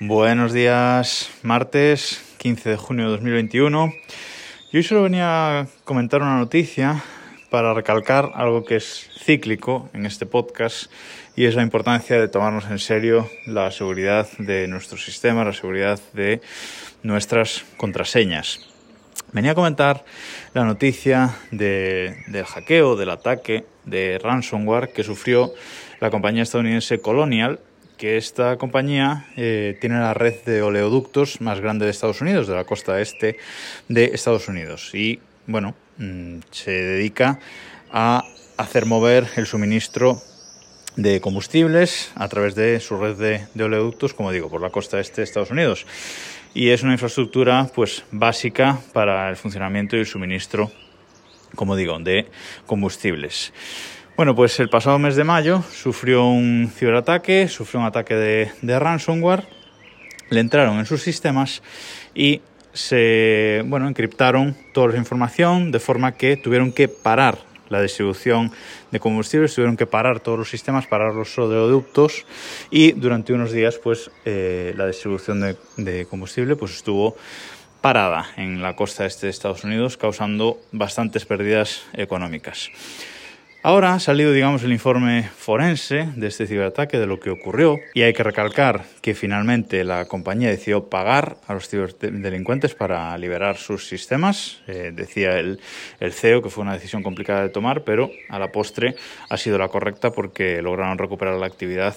Buenos días, martes 15 de junio de 2021. Y hoy solo venía a comentar una noticia para recalcar algo que es cíclico en este podcast y es la importancia de tomarnos en serio la seguridad de nuestro sistema, la seguridad de nuestras contraseñas. Venía a comentar la noticia de, del hackeo, del ataque de ransomware que sufrió la compañía estadounidense Colonial que esta compañía eh, tiene la red de oleoductos más grande de Estados Unidos, de la costa este de Estados Unidos. Y bueno, mm, se dedica a hacer mover el suministro de combustibles a través de su red de, de, oleoductos, como digo, por la costa este de Estados Unidos. Y es una infraestructura pues básica para el funcionamiento y el suministro, como digo, de combustibles. Bueno, pues el pasado mes de mayo sufrió un ciberataque, sufrió un ataque de, ransomware, le entraron en sus sistemas y se bueno, encriptaron toda la información de forma que tuvieron que parar la distribución de combustibles, tuvieron que parar todos los sistemas, parar los oleoductos y durante unos días pues eh, la distribución de, de combustible pues estuvo parada en la costa este de Estados Unidos causando bastantes pérdidas económicas. Ahora ha salido, digamos, el informe forense de este ciberataque, de lo que ocurrió, y hay que recalcar que finalmente la compañía decidió pagar a los ciberdelincuentes para liberar sus sistemas. Eh, decía el, CEO que fue una decisión complicada de tomar, pero a la postre ha sido la correcta porque lograron recuperar la actividad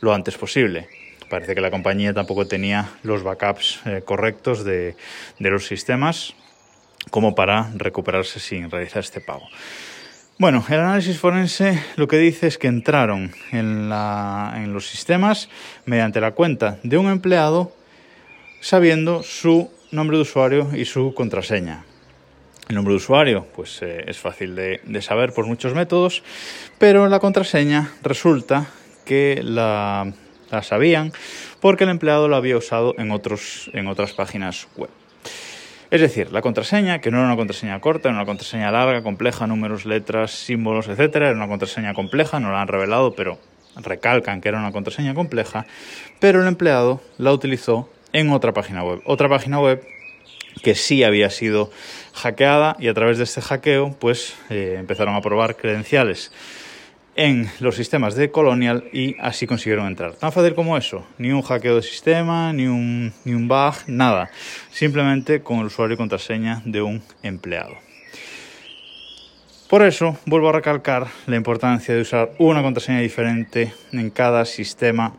lo antes posible parece que la compañía tampoco tenía los backups eh, correctos de, de, los sistemas como para recuperarse sin realizar este pago. Bueno, el análisis forense lo que dice es que entraron en, los sistemas mediante la cuenta de un empleado sabiendo su nombre de usuario y su contraseña. El nombre de usuario, pues eh, es fácil de, saber por muchos métodos, pero la contraseña resulta que la, sabían porque el empleado la había usado en otras páginas web. Es decir, la contraseña, que no era una contraseña corta, era una contraseña larga, compleja, números, letras, símbolos, etc. Era una contraseña compleja, no la han revelado, pero recalcan que era una contraseña compleja, pero el empleado la utilizó en otra página web. Otra página web que sí había sido hackeada y a través de este hackeo pues eh, empezaron a probar credenciales en los sistemas de Colonial y así consiguieron entrar. Tan fácil como eso, ni un hackeo de sistema, ni un, ni un bug, nada. Simplemente con el usuario y contraseña de un empleado. Por eso vuelvo a recalcar la importancia de usar una contraseña diferente en cada sistema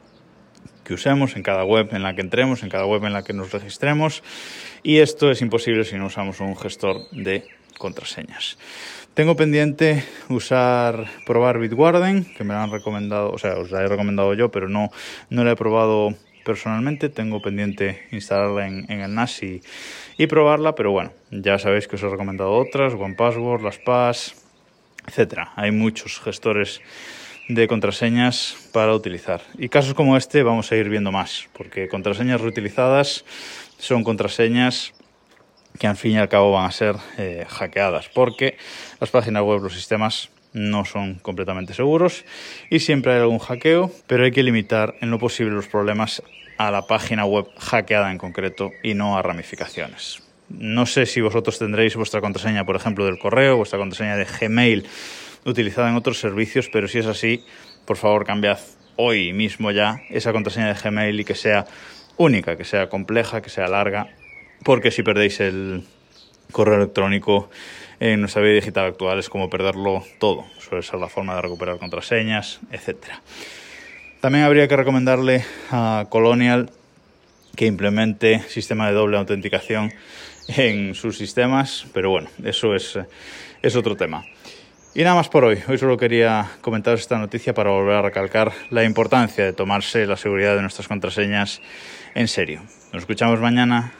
que usemos, en cada web en la que entremos, en cada web en la que nos registremos. Y esto es imposible si no usamos un gestor de contraseñas. Tengo pendiente usar, probar Bitwarden, que me la han recomendado, o sea, os la he recomendado yo, pero no, no la he probado personalmente. Tengo pendiente instalarla en, en el NAS y, y, probarla, pero bueno, ya sabéis que os he recomendado otras, OnePassword, LastPass, etcétera. Hay muchos gestores de contraseñas para utilizar. Y casos como este vamos a ir viendo más, porque contraseñas reutilizadas son contraseñas que al fin y al cabo van a ser eh, hackeadas, porque las páginas web, los sistemas no son completamente seguros y siempre hay algún hackeo, pero hay que limitar en lo posible los problemas a la página web hackeada en concreto y no a ramificaciones. No sé si vosotros tendréis vuestra contraseña, por ejemplo, del correo, vuestra contraseña de Gmail utilizada en otros servicios, pero si es así, por favor cambiad hoy mismo ya esa contraseña de Gmail y que sea única, que sea compleja, que sea larga porque si perdéis el correo electrónico en nuestra vida digital actual es como perderlo todo. Suele ser la forma de recuperar contraseñas, etc. También habría que recomendarle a Colonial que implemente sistema de doble autenticación en sus sistemas, pero bueno, eso es, es otro tema. Y nada más por hoy. Hoy solo quería comentaros esta noticia para volver a recalcar la importancia de tomarse la seguridad de nuestras contraseñas en serio. Nos escuchamos mañana.